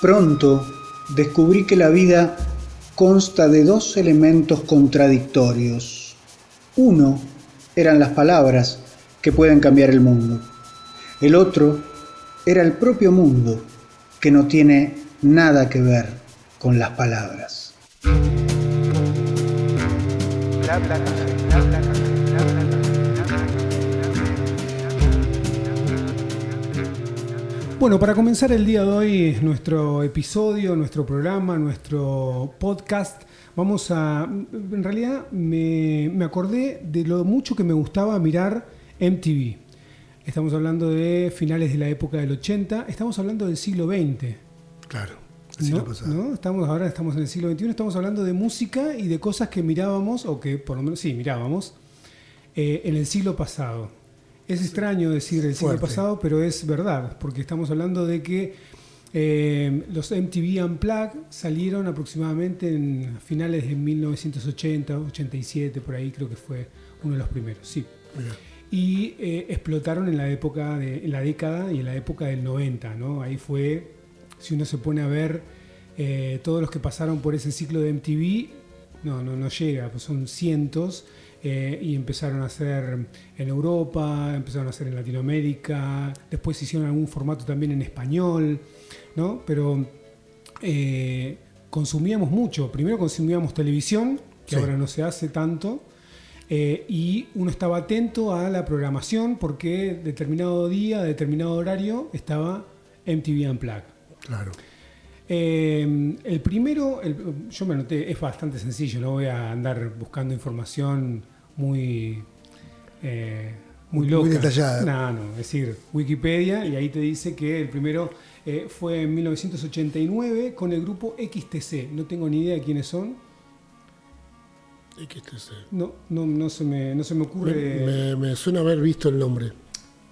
Pronto descubrí que la vida consta de dos elementos contradictorios. Uno eran las palabras que pueden cambiar el mundo. El otro era el propio mundo que no tiene nada que ver con las palabras. Bueno, para comenzar el día de hoy, nuestro episodio, nuestro programa, nuestro podcast, vamos a... En realidad me, acordé de lo mucho que me gustaba mirar MTV. Estamos hablando de finales de la época del 80, estamos hablando del siglo XX. Claro. ¿No? Estamos, ahora estamos en el siglo XXI, estamos hablando de música y de cosas que mirábamos, o que por lo menos sí, mirábamos, eh, en el siglo pasado. Es extraño decir el siglo pasado, pero es verdad, porque estamos hablando de que eh, los MTV Unplugged salieron aproximadamente en finales de 1980, 87, por ahí creo que fue uno de los primeros, sí. Y eh, explotaron en la época, de, en la década y en la época del 90, ¿no? Ahí fue, si uno se pone a ver eh, todos los que pasaron por ese ciclo de MTV, no, no, no llega, pues son cientos eh, y empezaron a hacer en Europa, empezaron a hacer en Latinoamérica, después hicieron algún formato también en español, ¿no? Pero eh, consumíamos mucho. Primero consumíamos televisión, que ahora no se hace tanto, eh, y uno estaba atento a la programación porque determinado día, determinado horario, estaba MTV Unplugged. Claro. el primero, yo me anoté, es bastante sencillo, no voy a andar buscando información muy, eh, muy loca. Muy detallada. No, no, es decir, Wikipedia, y ahí te dice que el primero eh, fue en 1989 con el grupo XTC. No tengo ni idea de quiénes son. XTC. No, no, no, se, me, no se me ocurre. Me, suena haber visto el nombre.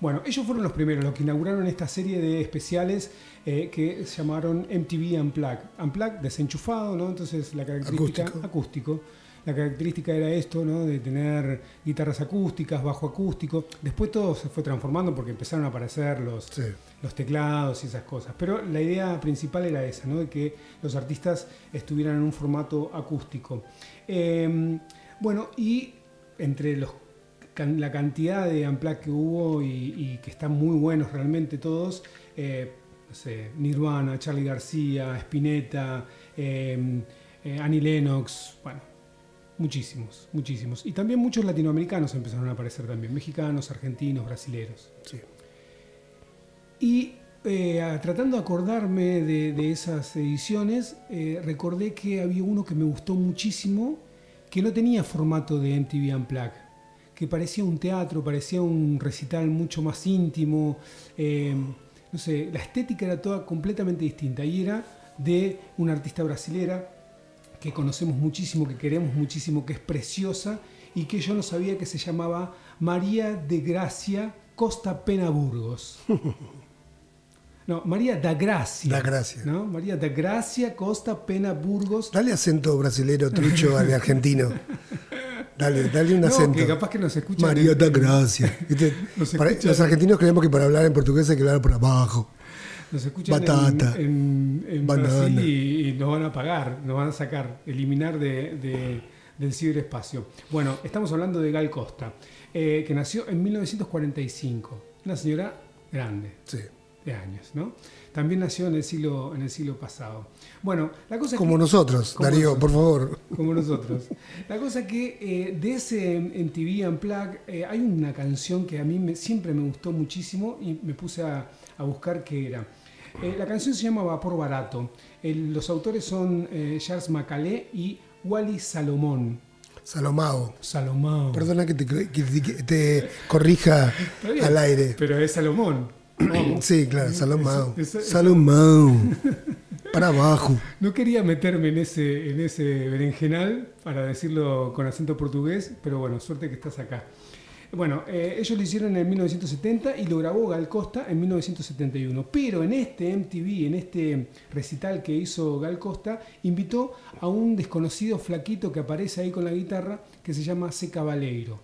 Bueno, ellos fueron los primeros, los que inauguraron esta serie de especiales eh, que se llamaron MTV Unplugged. Unplugged, desenchufado, ¿no? Entonces la característica acústico la característica era esto, ¿no? de tener guitarras acústicas, bajo acústico. Después todo se fue transformando porque empezaron a aparecer los, los teclados y esas cosas. Pero la idea principal era esa, ¿no? de que los artistas estuvieran en un formato acústico. Em, bueno, y entre los, la cantidad de Amplac que hubo y, que están muy buenos realmente todos, eh, no sé, Nirvana, Charlie García, Spinetta, em, eh, Annie Lennox, bueno, Muchísimos, muchísimos. Y también muchos latinoamericanos empezaron a aparecer también, mexicanos, argentinos, brasileros. Sí. Y eh, tratando de acordarme de, esas ediciones, eh, recordé que había uno que me gustó muchísimo, que no tenía formato de MTV Unplugged, que parecía un teatro, parecía un recital mucho más íntimo. Eh, no sé, la estética era toda completamente distinta. Y era de una artista brasilera que conocemos muchísimo, que queremos muchísimo, que es preciosa y que yo no sabía que se llamaba María de Gracia Costa Pena Burgos. No, María da Gracia. Da Gracia. ¿no? María da Gracia Costa Pena Burgos. Dale acento brasilero trucho al argentino. Dale, dale un acento. que capaz que nos escuchan. María da Gracia. los argentinos creemos que para hablar en portugués hay que hablar por abajo. Nos escuchan Batata, en, Brasil y, nos van a pagar, nos van a sacar, eliminar de, del ciberespacio. Bueno, estamos hablando de Gal Costa, eh, que nació en 1945. Una señora grande. De años, ¿no? También nació en el siglo, en el siglo pasado. Bueno, la cosa Como nosotros, Darío, por favor. Como nosotros. La cosa que eh, de ese MTV Unplugged eh, hay una canción que a mí siempre me gustó muchísimo y me puse a, a buscar qué era. Eh, la canción se llama Vapor Barato. los autores son eh, Charles Macalé y Wally Salomón. Salomao. Salomao. Perdona que te, corrija al aire. Pero es Salomón. sí, claro, Salomao. Salomao. Para abajo. No quería meterme en ese, en ese berenjenal para decirlo con acento portugués, pero bueno, suerte que estás acá. Bueno, eh, ellos lo hicieron en 1970 y lo grabó Gal Costa en 1971. Pero en este MTV, en este recital que hizo Gal Costa, invitó a un desconocido flaquito que aparece ahí con la guitarra que se llama C. Cabaleiro.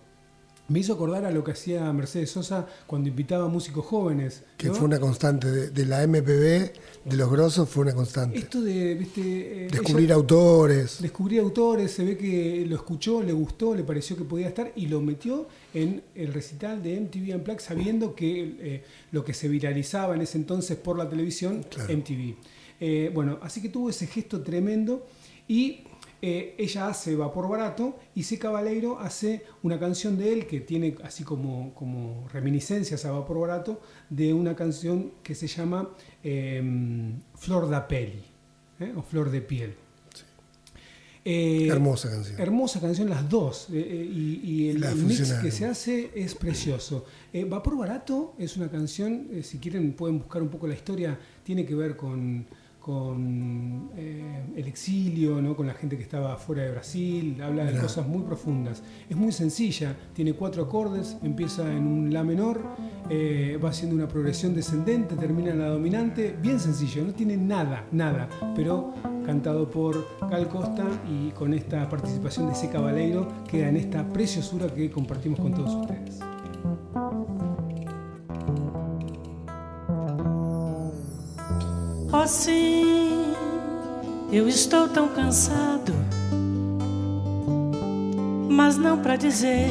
Me hizo acordar a lo que hacía Mercedes Sosa cuando invitaba a músicos jóvenes. Que fue una constante de, la MPB, de los grosos, fue una constante. Esto de. ¿viste? Eh, descubrir autores. Descubrir autores, se ve que lo escuchó, le gustó, le pareció que podía estar y lo metió en el recital de MTV Unplugged sabiendo que eh, lo que se viralizaba en ese entonces por la televisión, MTV. Eh, bueno, así que tuvo ese gesto tremendo y eh, ella hace Vapor Barato y C. Cabaleiro hace una canción de él que tiene así como, como reminiscencias a Vapor Barato de una canción que se llama em, Flor da Peli ¿eh? o Flor de Piel. Eh, hermosa canción. Hermosa canción, las dos. y, el, mix que se hace es precioso. Vapor Barato es una canción, si quieren pueden buscar un poco la historia, tiene que ver con con eh, el exilio, ¿no? con la gente que estaba fuera de Brasil, habla de cosas muy profundas. Es muy sencilla, tiene cuatro acordes, empieza en un La menor, eh, va haciendo una progresión descendente, termina en la dominante, bien sencillo, no tiene nada, nada, pero cantado por Cal Costa y con esta participación de C. Cabaleiro queda en esta preciosura que compartimos con todos ustedes. Oh, sim, eu estou tão cansado, mas não para dizer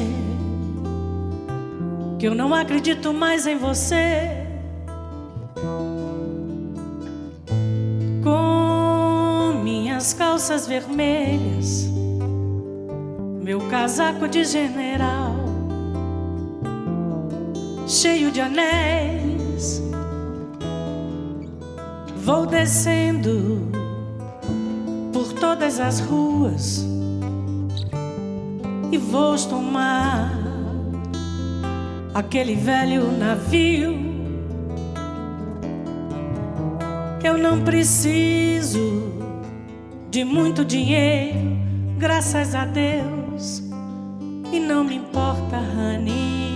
que eu não acredito mais em você. Com minhas calças vermelhas, meu casaco de general, cheio de anéis Vou descendo por todas as ruas e vou tomar aquele velho navio. Eu não preciso de muito dinheiro, graças a Deus, e não me importa, honey.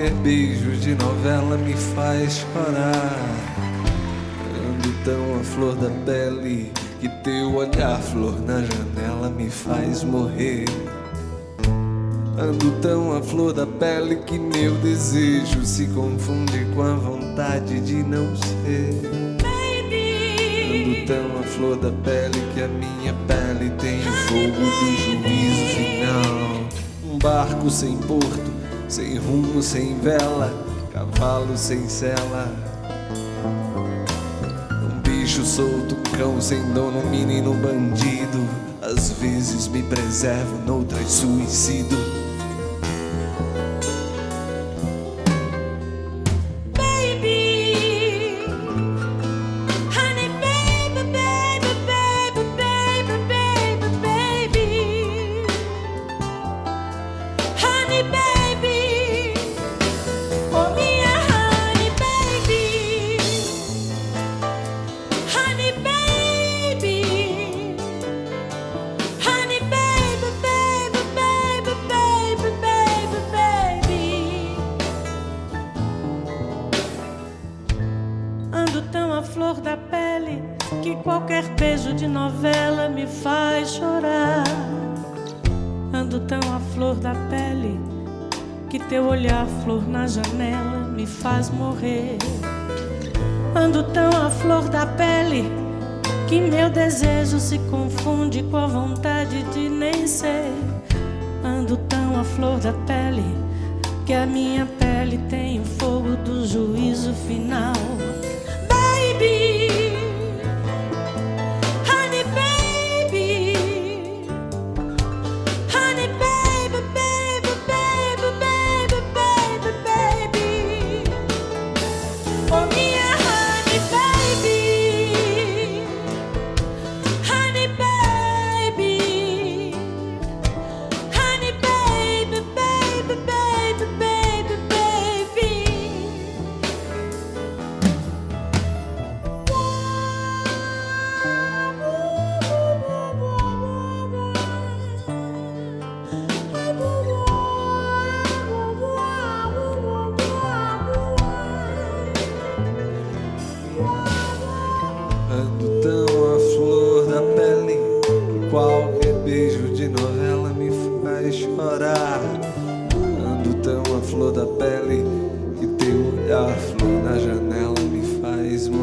Qualquer beijo de novela me faz chorar. Ando tão a flor da pele que teu olhar, flor na janela, me faz morrer. Ando tão a flor da pele que meu desejo se confunde com a vontade de não ser. Ando tão a flor da pele que a minha pele tem o fogo do juízo final barco sem porto, sem rumo, sem vela, cavalo sem sela. Um bicho solto, cão sem dono, menino bandido. Às vezes me preservo, noutras suicido. Janela, me faz morrer. Ando tão a flor da pele que meu desejo se confunde com a vontade de nem ser. Ando tão a flor da pele que a minha pele tem o fogo do juízo final.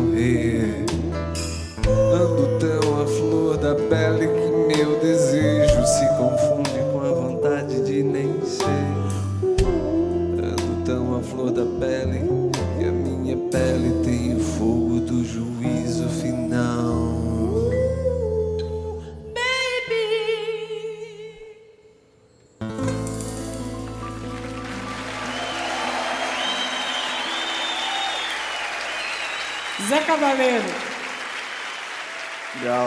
morrer. Ando tão à flor da pele que meu desejo.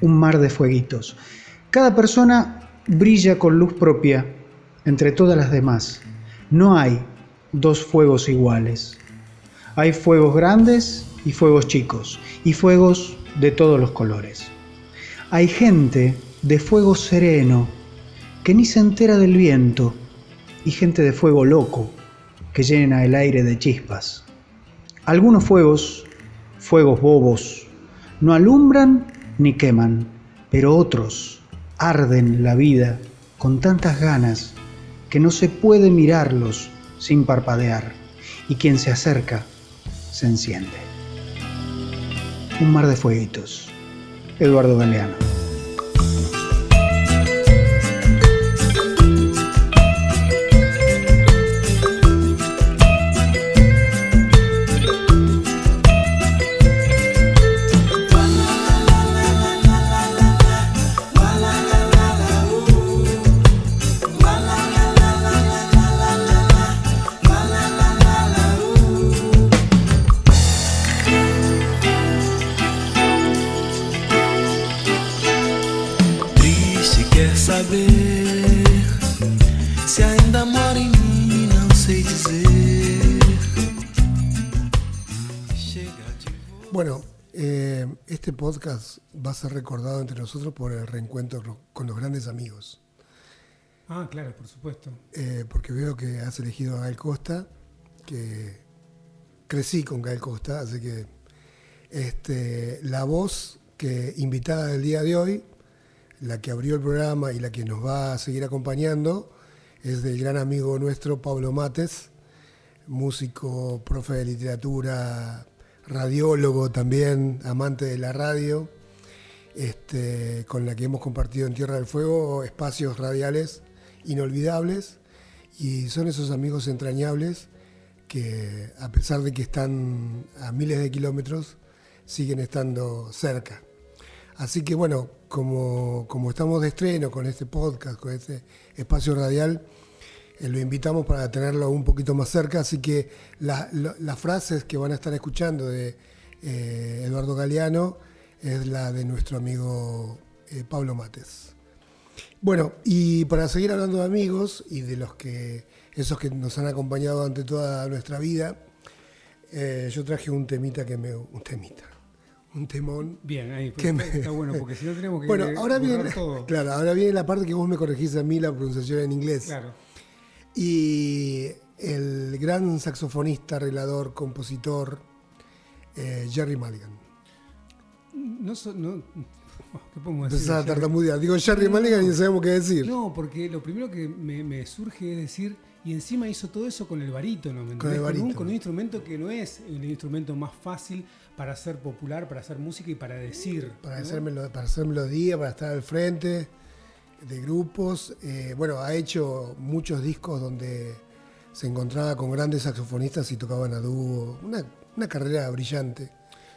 un mar de fueguitos. Cada persona brilla con luz propia entre todas las demás. No hay dos fuegos iguales. Hay fuegos grandes y fuegos chicos, y fuegos de todos los colores. Hay gente de fuego sereno que ni se entera del viento, y gente de fuego loco que llena el aire de chispas. Algunos fuegos, fuegos bobos, no alumbran ni queman, pero otros arden la vida con tantas ganas que no se puede mirarlos sin parpadear, y quien se acerca se enciende. Un mar de fueguitos. Eduardo Galeano. Podcast va a ser recordado entre nosotros por el reencuentro con los grandes amigos. Ah, claro, por supuesto. Eh, porque veo que has elegido a Gael Costa, que crecí con Gael Costa, así que este, la voz que invitada del día de hoy, la que abrió el programa y la que nos va a seguir acompañando, es del gran amigo nuestro Pablo Mates, músico, profe de literatura, radiólogo también, amante de la radio, este, con la que hemos compartido en Tierra del Fuego espacios radiales inolvidables y son esos amigos entrañables que a pesar de que están a miles de kilómetros, siguen estando cerca. Así que bueno, como, como estamos de estreno con este podcast, con este espacio radial, eh, lo invitamos para tenerlo un poquito más cerca, así que las frases que van a estar escuchando de eh, Eduardo Galeano es la de nuestro amigo eh, Pablo Mates. Bueno, y para seguir hablando de amigos y de los que esos que nos han acompañado durante toda nuestra vida, yo traje un temita que me un temita, un temón. Bien, ahí pues, está bueno porque si no tenemos que Bueno, ahora viene claro, ahora viene la parte que vos me corregís a mí la pronunciación en inglés. Claro. Y el gran saxofonista, arreglador, compositor eh, Jerry Mulligan. No, no, ¿Qué podemos decir? a tartamudear. Digo Jerry Mulligan y no sabemos qué decir. No, porque lo primero que me, surge es decir, y encima hizo todo eso con el barítono, ¿me con, el barítono. Con, un, instrumento que no es el instrumento más fácil para hacer popular, para hacer música y para decir. Para, hacer, para hacer melodía, para estar al frente de grupos. Eh, bueno, ha hecho muchos discos donde se encontraba con grandes saxofonistas y tocaban a dúo. Una, una carrera brillante.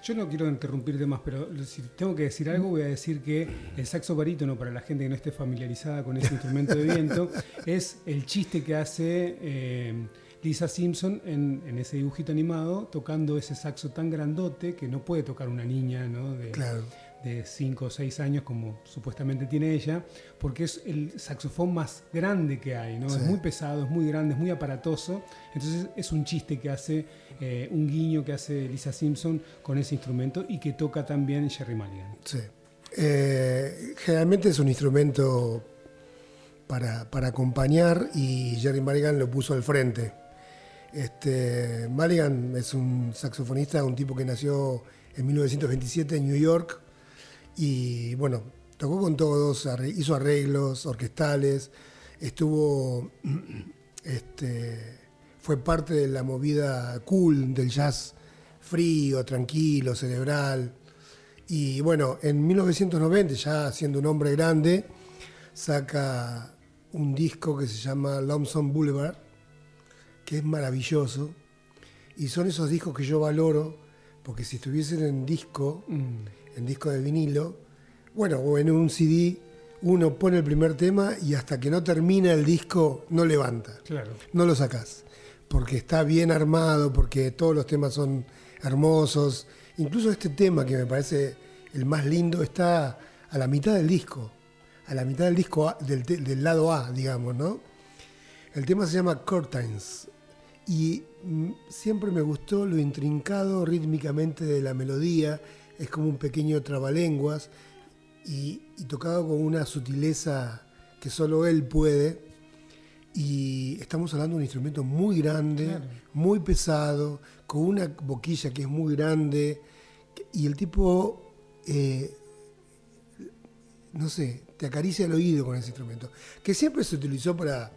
Yo no quiero interrumpirte más, pero si tengo que decir algo, voy a decir que el saxo barítono, para la gente que no esté familiarizada con ese instrumento de viento, es el chiste que hace eh, Lisa Simpson en, ese dibujito animado, tocando ese saxo tan grandote que no puede tocar una niña, ¿no? De, claro de 5 o 6 años, como supuestamente tiene ella, porque es el saxofón más grande que hay, ¿no? Es muy pesado, es muy grande, es muy aparatoso. Entonces es un chiste que hace, eh, un guiño que hace Lisa Simpson con ese instrumento y que toca también Jerry Mulligan. Sí. Eh, generalmente es un instrumento para, para, acompañar y Jerry Mulligan lo puso al frente. Este, Mulligan es un saxofonista, un tipo que nació en 1927 en New York y bueno, tocó con todos, hizo arreglos orquestales, estuvo, este, fue parte de la movida cool del jazz frío, tranquilo, cerebral. Y bueno, en 1990, ya siendo un hombre grande, saca un disco que se llama Lonesome Boulevard, que es maravilloso. Y son esos discos que yo valoro, porque si estuviesen en disco, mm en disco de vinilo, bueno, o en un CD, uno pone el primer tema y hasta que no termina el disco no levanta. Claro. No lo sacás. Porque está bien armado, porque todos los temas son hermosos. Incluso este tema, que me parece el más lindo, está a la mitad del disco. A la mitad del disco, del, del lado A, digamos, ¿no? El tema se llama Curtains. Y mm, siempre me gustó lo intrincado rítmicamente de la melodía es como un pequeño trabalenguas y, tocado con una sutileza que solo él puede. Y estamos hablando de un instrumento muy grande, muy pesado, con una boquilla que es muy grande. Y el tipo, eh, no sé, te acaricia el oído con ese instrumento. Que siempre se utilizó para,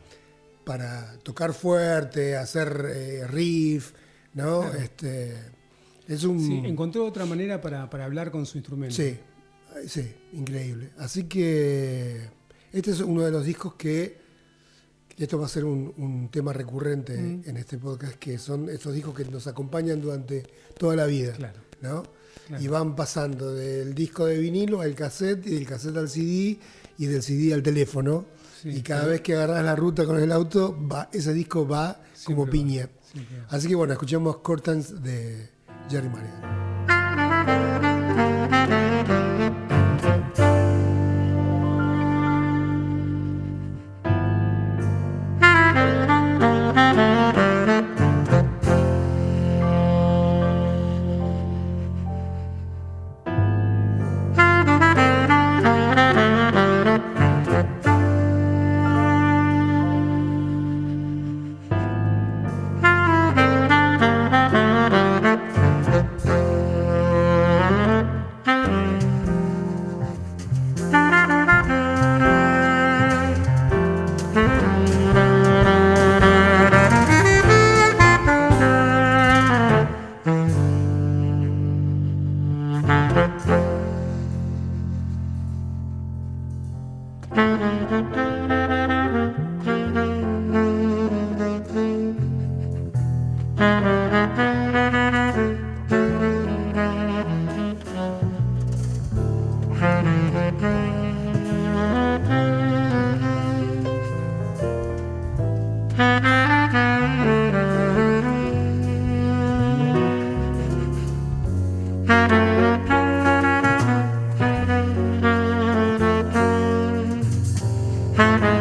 para tocar fuerte, hacer eh, riff, ¿no? Este, Sí, encontró otra manera para, hablar con su instrumento. Sí, sí, increíble. Así que este es uno de los discos que, esto va a ser un, tema recurrente mm. en este podcast, que son estos discos que nos acompañan durante toda la vida. Claro. ¿no? Y van pasando del disco de vinilo al cassette y del cassette al CD y del CD al teléfono. y cada vez que agarras la ruta con el auto, va, ese disco va como piña. Así que bueno, escuchemos Cortans de Jerry Maria. Bye.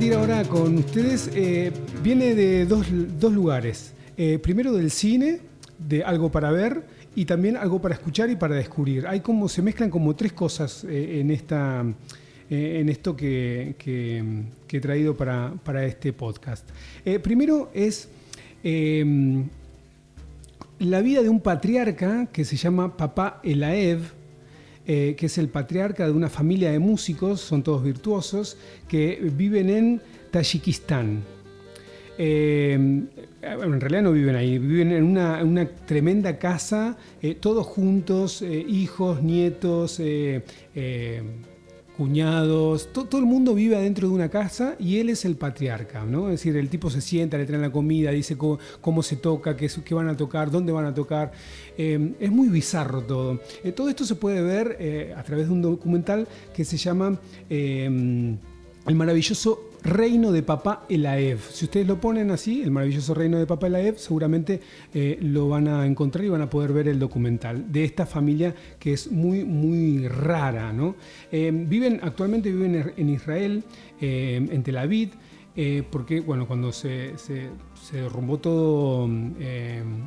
Compartir ahora con ustedes eh, viene de dos, lugares. Eh, primero del cine, de algo para ver, y también algo para escuchar y para descubrir. Hay como, se mezclan como tres cosas eh, en, esta, en esto que, he traído para, este podcast. primero es la vida de un patriarca que se llama Papá Elaev, eh, que es el patriarca de una familia de músicos, son todos virtuosos, que viven en Tayikistán. Eh, en realidad no viven ahí, viven en una, tremenda casa, eh, todos juntos, hijos, nietos, cuñados, todo el mundo vive adentro de una casa y él es el patriarca, ¿no? Es decir, el tipo se sienta, le traen la comida, dice cómo, se toca, qué, qué, van a tocar, dónde van a tocar. Eh, es muy bizarro todo. Eh, todo esto se puede ver eh, a través de un documental que se llama El maravilloso Reino de Papá Elaev. Si ustedes lo ponen así, el maravilloso Reino de Papá Elaev, seguramente eh, lo van a encontrar y van a poder ver el documental de esta familia que es muy, muy rara. ¿no? Eh, viven, actualmente viven en Israel, eh, en Tel Aviv. porque bueno, cuando se, derrumbó todo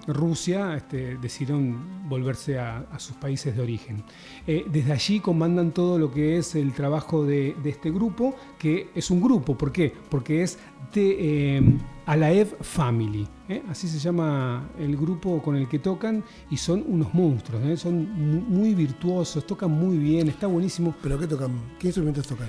Rusia, este, decidieron volverse a, sus países de origen. desde allí comandan todo lo que es el trabajo de, de, este grupo, que es un grupo, ¿por qué? Porque es de eh, Alaev Family, ¿eh? así se llama el grupo con el que tocan y son unos monstruos, ¿eh? son muy virtuosos, tocan muy bien, está buenísimo. ¿Pero qué tocan? ¿Qué instrumentos tocan?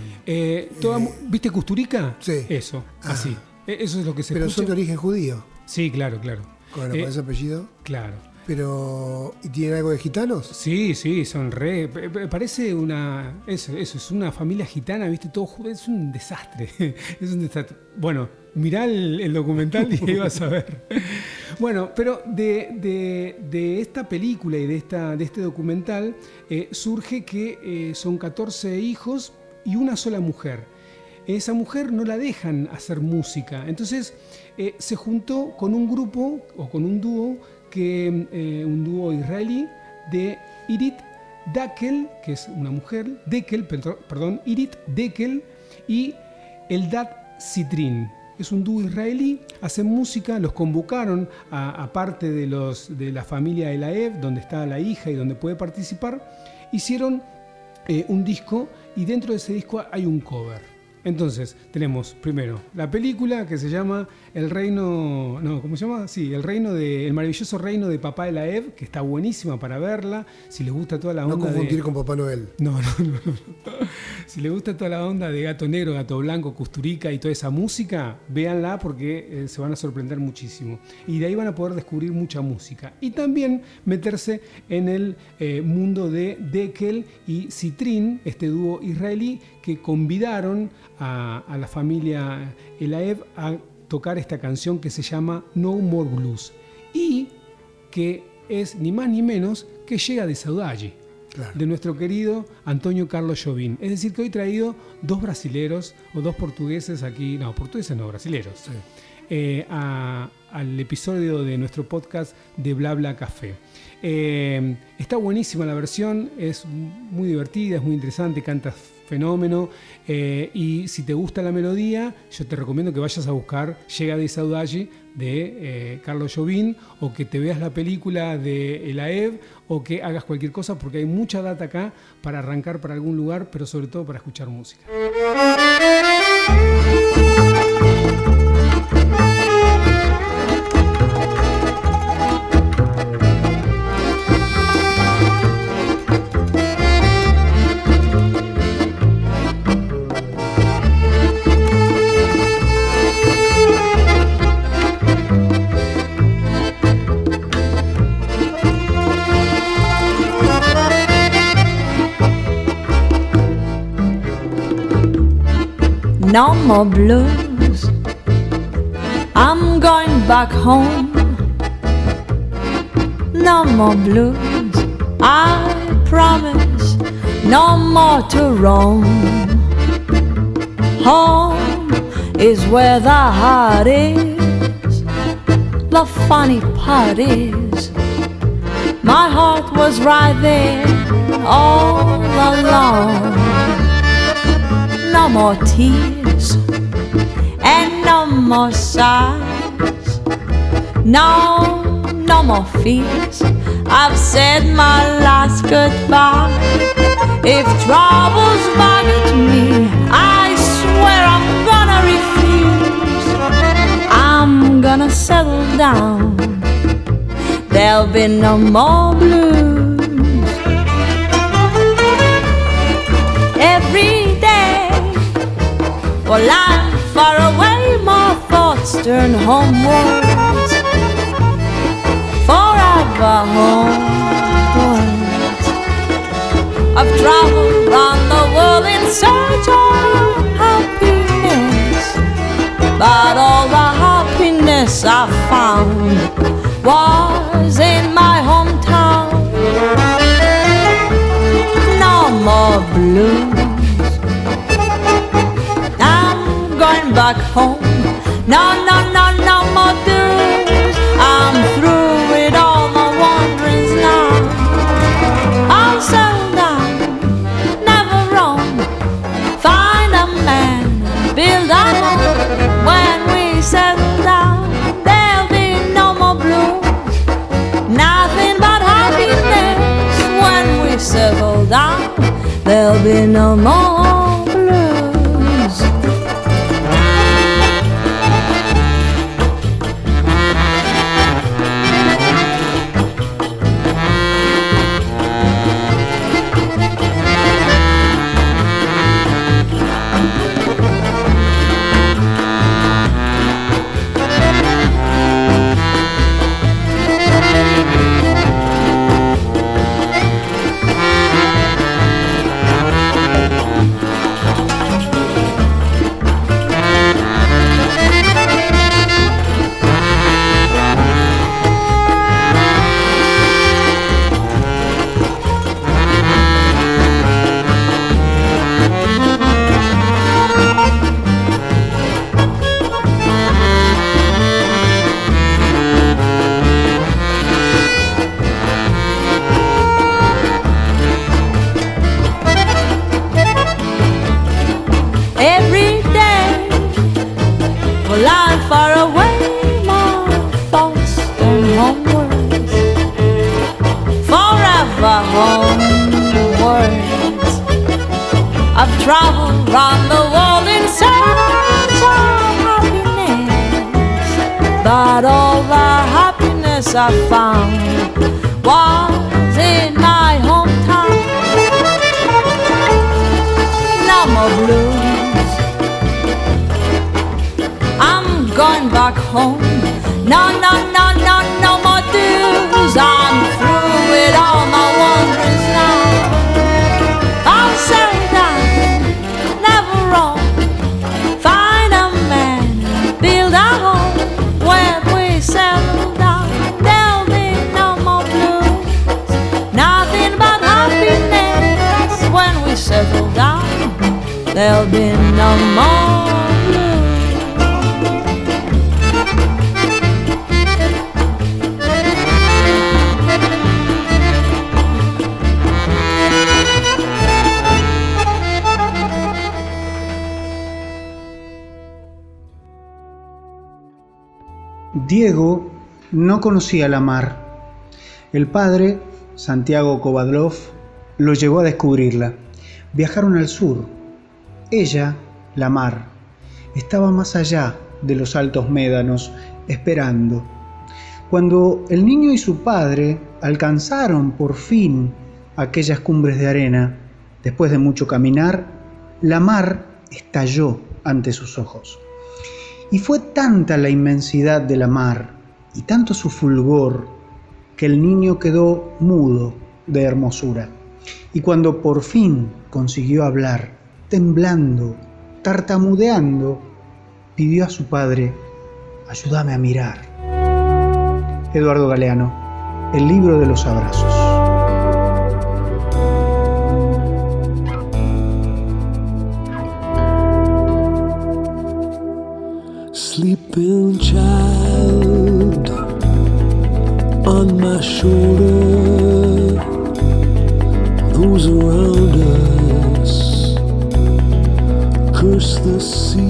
¿Viste Custurica? Sí. Eso, ah. así. Eso es lo que se Pero son de origen judío. Sí, claro, claro. ¿Con, ese apellido? Claro. Pero, ¿y tienen algo de gitanos? Sí, sí, son re. Parece una. Eso, eso, es una familia gitana, ¿viste? Todo es un desastre. Es un desastre. Bueno, mirá el, documental y vas a ver. Bueno, pero de, esta película y de, esta, de este documental eh, surge que eh, son 14 hijos y una sola mujer. Esa mujer no la dejan hacer música. Entonces eh, se juntó con un grupo o con un dúo que eh, un dúo israelí de Irit Dakel, que es una mujer, Dekel, perdón, Irit Dekel y Eldad Citrin. Es un dúo israelí, hacen música, los convocaron a, parte de, los, de la familia Elaev, donde está la hija y donde puede participar, hicieron eh, un disco y dentro de ese disco hay un cover. Entonces, tenemos primero la película que se llama El Reino. No, ¿cómo se llama? Sí, El Reino de. El maravilloso reino de Papá de la Ev, que está buenísima para verla. Si les gusta toda la onda. No confundir con Papá Noel. No, no, no, no. Si les gusta toda la onda de gato negro, gato blanco, custurica y toda esa música, véanla porque eh, se van a sorprender muchísimo. Y de ahí van a poder descubrir mucha música. Y también meterse en el eh, mundo de Dekel y Citrin, este dúo israelí, que convidaron a, la familia Elaev a tocar esta canción que se llama No More Blues y que es ni más ni menos que llega de Saudade, de nuestro querido Antonio Carlos Jobim. Es decir, que hoy he traído dos brasileros o dos portugueses aquí, no, portugueses no, brasileros, eh, al episodio de nuestro podcast de Bla Bla Café. Eh, está buenísima la versión, es muy divertida, es muy interesante, canta fenómeno. Eh, y si te gusta la melodía, yo te recomiendo que vayas a buscar Llega de Saudade de eh, Carlos Jobim o que te veas la película de El o que hagas cualquier cosa porque hay mucha data acá para arrancar para algún lugar, pero sobre todo para escuchar música. No more blues. I'm going back home. No more blues, I promise. No more to roam. Home is where the heart is. The funny part is, my heart was right there all along no more tears, more sighs, no, no more fears. I've said my last goodbye. If troubles bother me, I swear I'm gonna refuse. I'm gonna settle down. There'll be no more blues. Every day, while I'm far away, thoughts turn homewards. Forever homewards. I've traveled round the world in search of happiness, but all the happiness I found was in my hometown. No more blues. I'm going back home. No, no, no, no more dues. I'm through with all my wanderings now. I'll settle down, never roam. Find a man, build a home. When we settle down, there'll be no more blues. Nothing but happiness when we settle down. There'll be no more Diego no conocía la mar. El padre, Santiago Kovadlov, lo llevó a descubrirla. Viajaron al sur. Ella, la mar, estaba más allá de los altos médanos, esperando. Cuando el niño y su padre alcanzaron por fin aquellas cumbres de arena, después de mucho caminar, la mar estalló ante sus ojos. Y fue tanta la inmensidad de la mar y tanto su fulgor que el niño quedó mudo de hermosura. Y cuando por fin consiguió hablar, temblando, tartamudeando, pidió a su padre, ayúdame a mirar. Eduardo Galeano, el libro de los abrazos. Sleeping child on my curse the sea.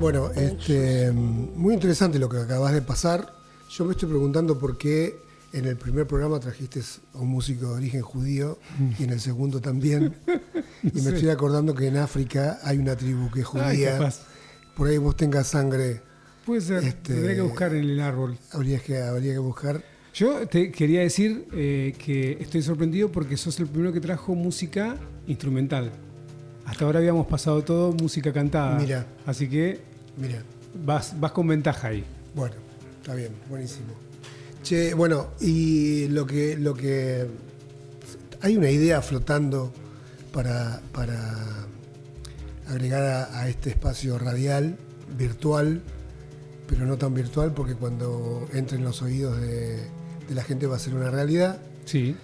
Bueno, este, muy interesante lo que acabas de pasar. Yo me estoy preguntando por qué en el primer programa trajiste a un músico de origen judío y en el segundo también. Y me estoy acordando que en África hay una tribu que es judía. por ahí vos tengas sangre. Puede ser, Este, tendría que buscar en el árbol. Habría que, habría que buscar. Yo te quería decir eh, que estoy sorprendido porque sos el primero que trajo música instrumental. Hasta ahora habíamos pasado todo música cantada. Mira. Así que Mira, vas, vas con ventaja ahí. bueno, está bien, buenísimo. Che, bueno, y lo que, lo que hay una idea flotando para, para agregar a, a este espacio radial, virtual, pero no tan virtual porque cuando entre en los oídos de, de la gente va a ser una realidad. Sí.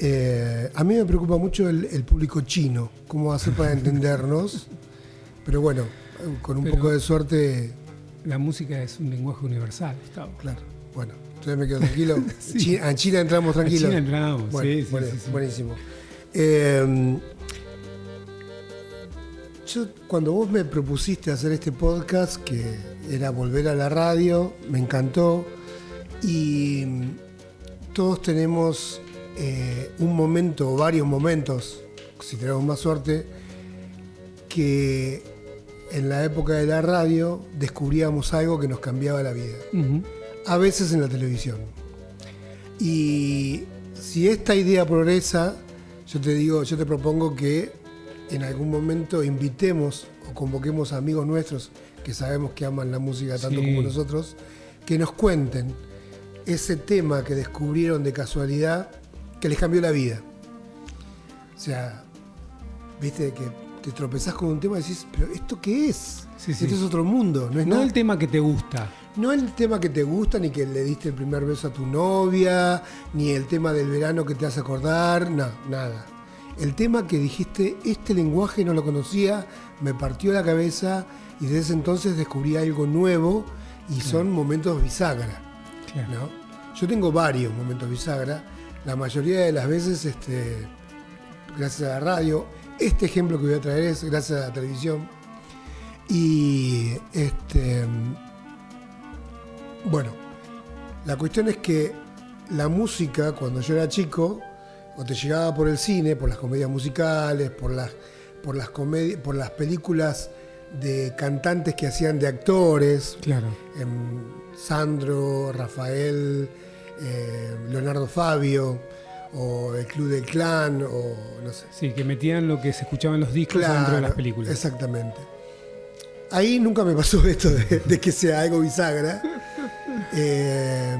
Eh, a mí me preocupa mucho el, el público chino, cómo hacer para entendernos, pero bueno, con un Pero- poco de suerte, La música es un lenguaje universal, Gustavo. claro, bueno, entonces me quedo tranquilo. Sí. Chi- a China entramos A tranquilos. China entramos, Bueno, sí, sí, bueno, sí, sí. buenísimo. Eh, yo, cuando vos me propusiste hacer este podcast, que era volver a la radio, me encantó. Y mm, todos tenemos eh, un momento o varios momentos, si tenemos más suerte, que en la época de la radio descubríamos algo que nos cambiaba la vida a veces en la televisión. Y si esta idea progresa, yo te digo, yo te propongo que en algún momento invitemos o convoquemos a amigos nuestros que sabemos que aman la música tanto Sí. como nosotros, que nos cuenten ese tema que descubrieron de casualidad que les cambió la vida. O sea, viste que te tropezás con un tema y decís, pero ¿esto qué es? Sí, es otro mundo, no es No nada. el tema que te gusta. No el tema que te gusta, ni que le diste el primer beso a tu novia, ni el tema del verano que te hace acordar, no, nada. El tema que dijiste, este lenguaje no lo conocía, me partió la cabeza y desde ese entonces descubrí algo nuevo y son momentos bisagra. Claro. ¿no? Yo tengo varios momentos bisagra, la mayoría de las veces este, gracias a la radio. Este ejemplo que voy a traer es gracias a la televisión. Y este, bueno, la cuestión es que la música, cuando yo era chico, o te llegaba por el cine, por las comedias musicales, por las, por las, comedi- por las películas de cantantes que hacían de actores, Claro. em, Sandro, Rafael, eh, Leonardo Fabio, o el Club del Clan, o no sé. Sí, que metían lo que se escuchaba en los discos dentro de las películas. Exactamente. Ahí nunca me pasó esto de, de que sea algo bisagra. Eh,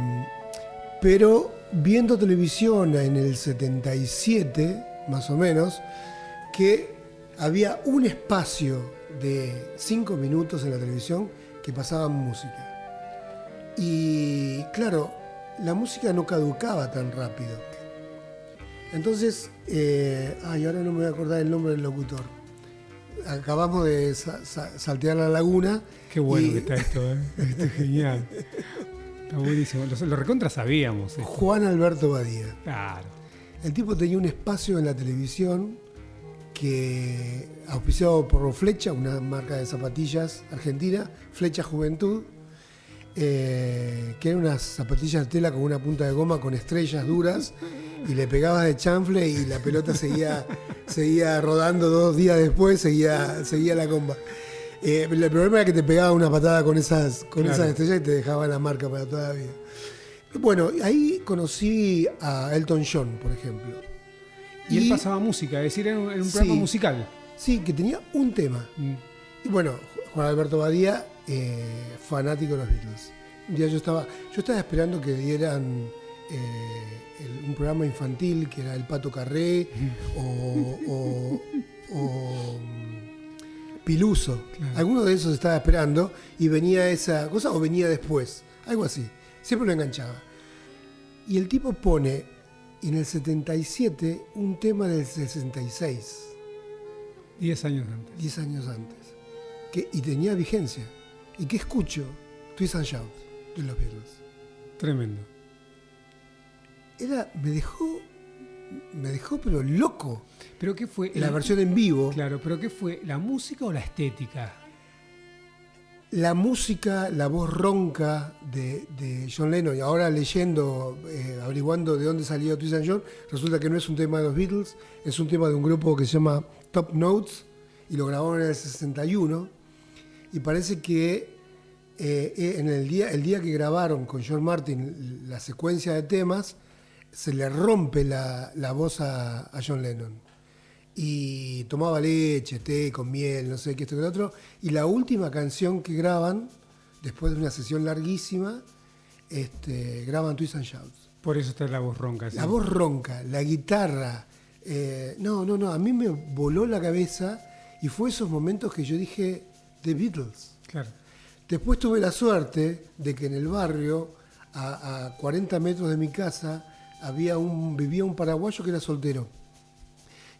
pero viendo televisión en el 77, más o menos, que había un espacio de cinco minutos en la televisión que pasaban música. Y claro, la música no caducaba tan rápido. Entonces, eh, ay, ahora no me voy a acordar el nombre del locutor. Acabamos de sa- sa- saltear la laguna. Qué bueno y que está esto, ¿eh? Esto es genial. Está buenísimo. Lo, lo recontra sabíamos. esto. Juan Alberto Badía. Claro. El tipo tenía un espacio en la televisión que, auspiciado por Flecha, una marca de zapatillas argentina, Flecha Juventud, eh, que eran unas zapatillas de tela con una punta de goma con estrellas duras y le pegabas de chanfle y la pelota seguía, seguía rodando dos días después, seguía, seguía la comba. Eh, el problema era que te pegaba una patada con esas, con Claro. esas estrellas y te dejaba la marca para toda la vida. Bueno, ahí conocí a Elton John, por ejemplo. Y, él pasaba música, es decir, era un, era un programa Sí. musical. Sí, que tenía un tema. Mm. Y bueno, Juan Alberto Badía, eh, fanático de los Beatles. Un día yo estaba, yo estaba esperando que dieran eh, el- un programa infantil que era El Pato Carré o, o- o, Piluso. Claro. Alguno de esos estaba esperando y venía esa cosa o venía después. Algo así. Siempre lo enganchaba. Y el tipo pone en el 77 un tema del 66. Diez años antes. 10 años antes. Que, y tenía vigencia. ¿Y qué escucho? Twist and Shout de los Beatles. Tremendo. Era, me dejó, me dejó pero loco. ¿Pero qué fue? La El- versión en vivo. Claro, pero ¿qué fue? ¿La música o la estética? la música, la voz ronca de, John Lennon, y ahora leyendo, eh, averiguando de dónde salió Twist and John, resulta que no es un tema de los Beatles, es un tema de un grupo que se llama Top Notes, y lo grabaron en el 61, y parece que eh, eh, en el día, el día que grabaron con John Martin la secuencia de temas, se le rompe la, voz a John Lennon y tomaba leche, té con miel, no sé qué, esto que lo otro. Y la última canción que graban, después de una sesión larguísima, este, graban Twist and Shouts. Por eso está la voz ronca. La voz ronca, la guitarra. Eh, no, no, no, a mí me voló la cabeza y fue esos momentos que yo dije, The Beatles. Claro. Después tuve la suerte de que en el barrio, a, a 40 metros de mi casa, había un, vivía un paraguayo que era soltero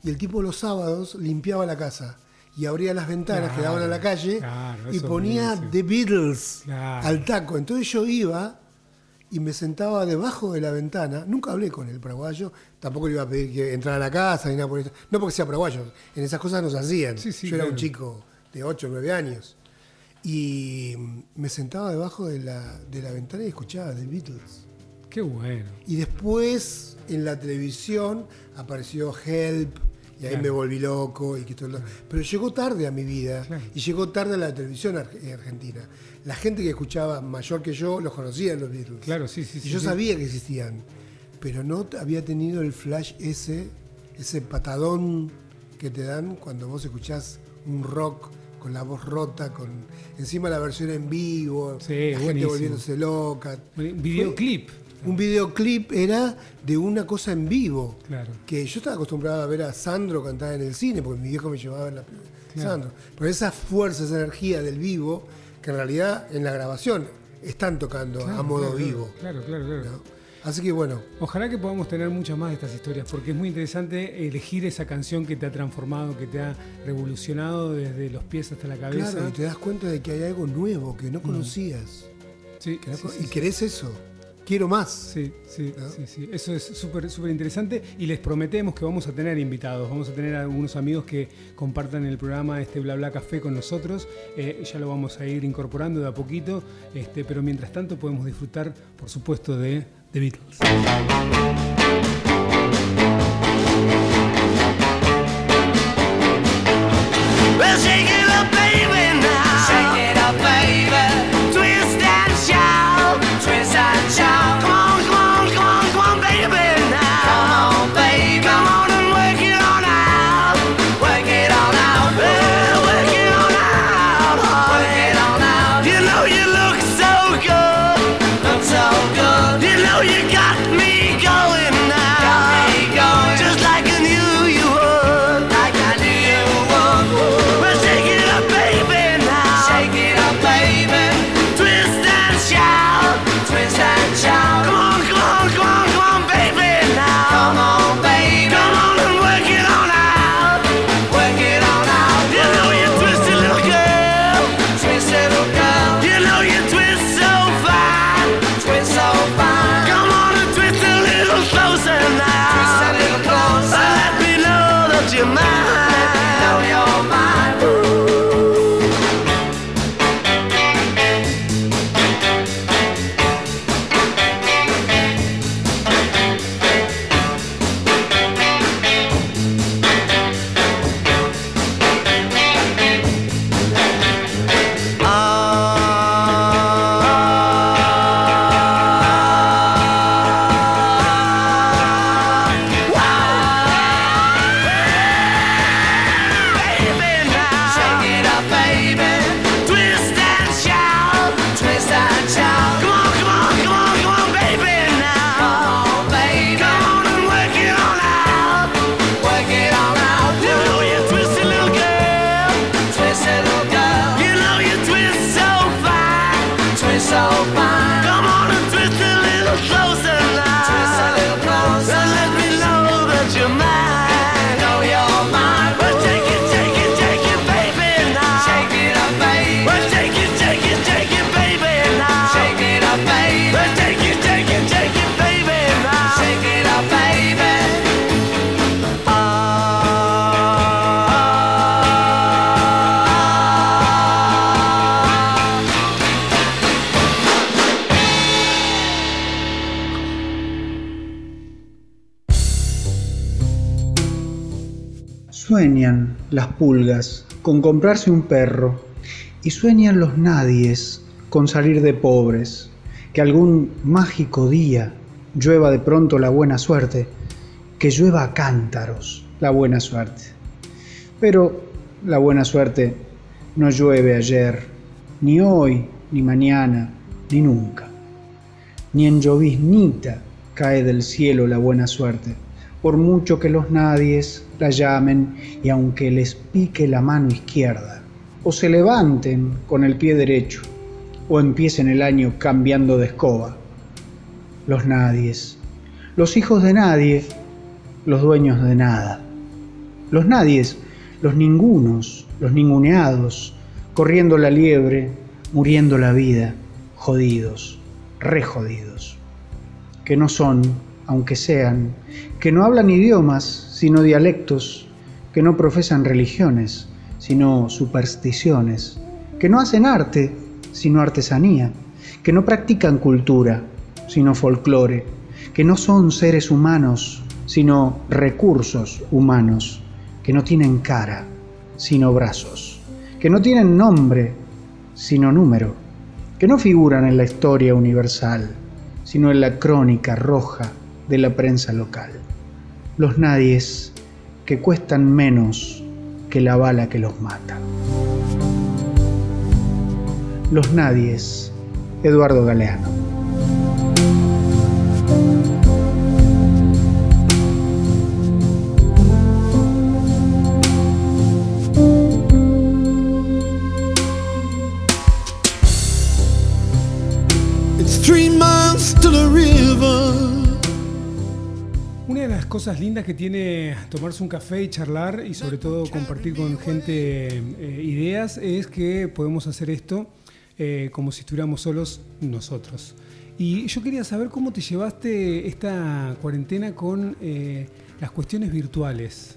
y el tipo los sábados limpiaba la casa y abría las ventanas que daban a la calle y ponía The Beatles al taco. Entonces yo iba y me sentaba debajo de la ventana. Nunca hablé con el paraguayo, tampoco le iba a pedir que entrara a la casa ni nada por eso. No porque sea paraguayo, en esas cosas nos hacían. yo era un chico de 8 o 9 años. Y me sentaba debajo de la, de la ventana y escuchaba The Beatles. Qué bueno. Y después en la televisión apareció Help, y ahí me volví loco. Y que todo Pero llegó tarde a mi vida y llegó tarde a la televisión eh, argentina. La gente que escuchaba mayor que yo los conocía en los Beatles. Claro, sí, sí. Y yo sabía que existían, pero no había tenido el flash ese, ese patadón que te dan cuando vos escuchás un rock con la voz rota, con encima la versión en vivo, la gente volviéndose loca. Videoclip un videoclip era de una cosa en vivo. Claro. Que yo estaba acostumbrado a ver a Sandro cantar en el cine, porque mi viejo me llevaba a ver la Sandro. Pero esa fuerza, esa energía del vivo, que en realidad en la grabación están tocando a modo vivo. Claro, claro, claro. Así que bueno. Ojalá que podamos tener muchas más de estas historias, porque es muy interesante elegir esa canción que te ha transformado, que te ha revolucionado desde los pies hasta la cabeza. Claro, y te das cuenta de que hay algo nuevo que no mm. conocías. Sí, y querés eso quiero más. Sí, sí, sí, sí. Eso es súper, súper interesante y les prometemos que vamos a tener invitados, vamos a tener algunos amigos que compartan el programa este Bla Bla Café con nosotros. Eh, ya lo vamos a ir incorporando de a poquito, este, pero mientras tanto podemos disfrutar, por supuesto, de The Beatles. We're comprarse un perro y sueñan los nadies con salir de pobres, que algún mágico día llueva de pronto la buena suerte, que llueva a cántaros la buena suerte. Pero la buena suerte no llueve ayer, ni hoy, ni mañana, ni nunca. Ni en lloviznita cae del cielo la buena suerte, por mucho que los nadies la llamen y aunque les pique la mano izquierda, o se levanten con el pie derecho, o empiecen el año cambiando de escoba. Los nadies, los hijos de nadie, los dueños de nada. Los nadies, los ningunos, los ninguneados, corriendo la liebre, muriendo la vida, jodidos, re jodidos, que no son, aunque sean, que no hablan idiomas, sino dialectos, que no profesan religiones, sino supersticiones, que no hacen arte, sino artesanía, que no practican cultura, sino folclore, que no son seres humanos, sino recursos humanos, que no tienen cara, sino brazos, que no tienen nombre, sino número, que no figuran en la historia universal, sino en la crónica roja de la prensa local. Los nadies que cuestan menos que la bala que los mata. Los Nadies, Eduardo Galeano. Cosas lindas que tiene tomarse un café y charlar y sobre todo compartir con gente eh, ideas es que podemos hacer esto eh, como si estuviéramos solos nosotros. Y yo quería saber cómo te llevaste esta cuarentena con eh, las cuestiones virtuales.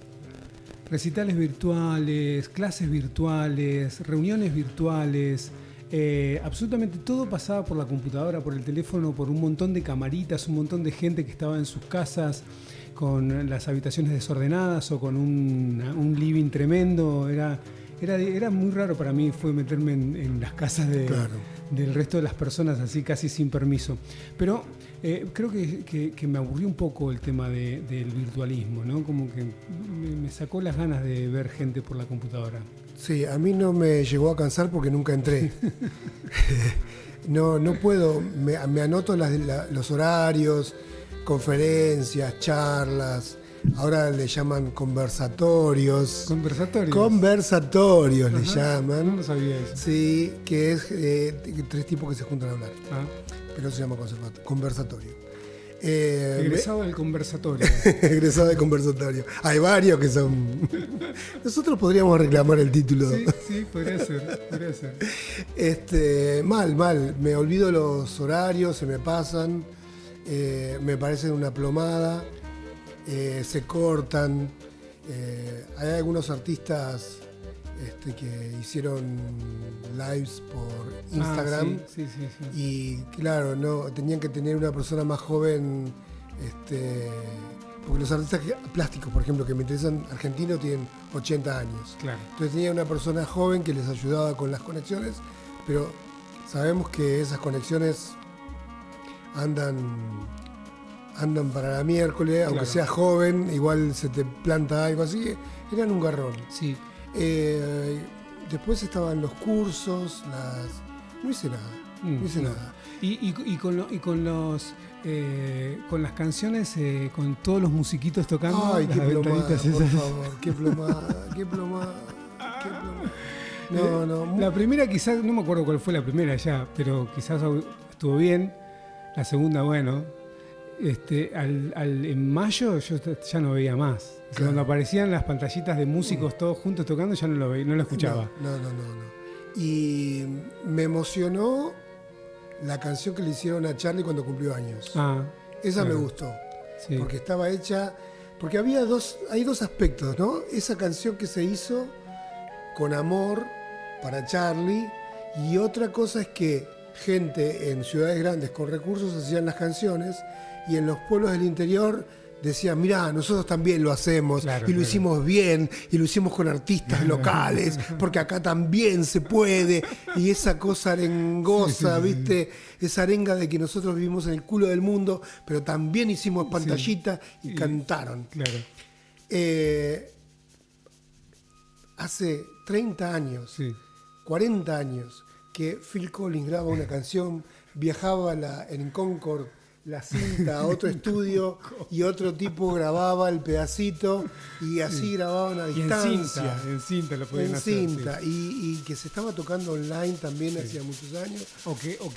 Recitales virtuales, clases virtuales, reuniones virtuales. absolutamente todo pasaba por la computadora, por el teléfono, por un montón de camaritas, un montón de gente que estaba en sus casas con las habitaciones desordenadas o con un, un living tremendo. Era, era, era muy raro para mí, fue meterme en, en las casas de, Claro. del resto de las personas así casi sin permiso. Pero eh, creo que, que- que me aburrió un poco el tema de- del virtualismo, ¿no? Como que me, me sacó las ganas de ver gente por la computadora. Sí, a mí no me llegó a cansar porque nunca entré. no, no puedo, me, me anoto las- la- los horarios, conferencias, charlas, ahora le llaman conversatorios. Conversatorios. Conversatorios le llaman. No sabía eso. Sí, que es eh, tres tipos que se juntan a hablar, Ah, pero se llama conversatorio. Eh, egresado del conversatorio. egresado de conversatorio. Hay varios que son. Nosotros podríamos reclamar el título. Sí, sí, podría ser, podría ser. Este, mal, mal. Me olvido los horarios, se me pasan, eh, me parecen una plomada, eh, se cortan. Eh, hay algunos artistas este, que hicieron lives por Instagram. Ah, sí, sí, sí, sí. Y claro, no, tenían que tener una persona más joven, este, porque los artistas plásticos, por ejemplo, que me interesan argentinos, tienen 80 años. Claro. Entonces tenía una persona joven que les ayudaba con las conexiones, pero sabemos que esas conexiones andan andan para la miércoles, aunque Claro. sea joven, igual se te planta algo así, eran un garrón. Sí. Eh, después estaban los cursos, las... No hice nada, Mm, no hice no. nada. Y, y- y con, lo- y con los eh, con las canciones, eh, con todos los musiquitos tocando, Ay, qué plomada, por esas. favor, qué plomada, qué plomada, qué plomada. No, no, La primera quizás, no me acuerdo cuál fue la primera ya, pero quizás estuvo bien. La segunda, bueno. Este, al, al- en mayo yo ya no veía más. O sea, Claro. Cuando aparecían las pantallitas de músicos todos juntos tocando, ya no lo, veía, no lo escuchaba. No, no, no, no. Y me emocionó la canción que le hicieron a Charlie cuando cumplió años. Ah, Esa me gustó, sí. porque estaba hecha, porque había dos, hay dos aspectos, ¿no? Esa canción que se hizo con amor para Charlie y otra cosa es que gente en ciudades grandes con recursos hacían las canciones y en los pueblos del interior decía, mirá, nosotros también lo hacemos y lo hicimos bien y lo hicimos con artistas locales, porque acá también se puede. Y esa cosa arengosa, ¿viste? Esa arenga de que nosotros vivimos en el culo del mundo, pero también hicimos pantallita y, cantaron. Claro. Eh, hace 30 años, 40 años, que Phil Collins graba una canción, viajaba la, en Concord la cinta a otro estudio y otro tipo grababa el pedacito y así grababan a distancia. en cinta, lo podían en cinta. Y, que se estaba tocando online también hacía muchos años. O que, o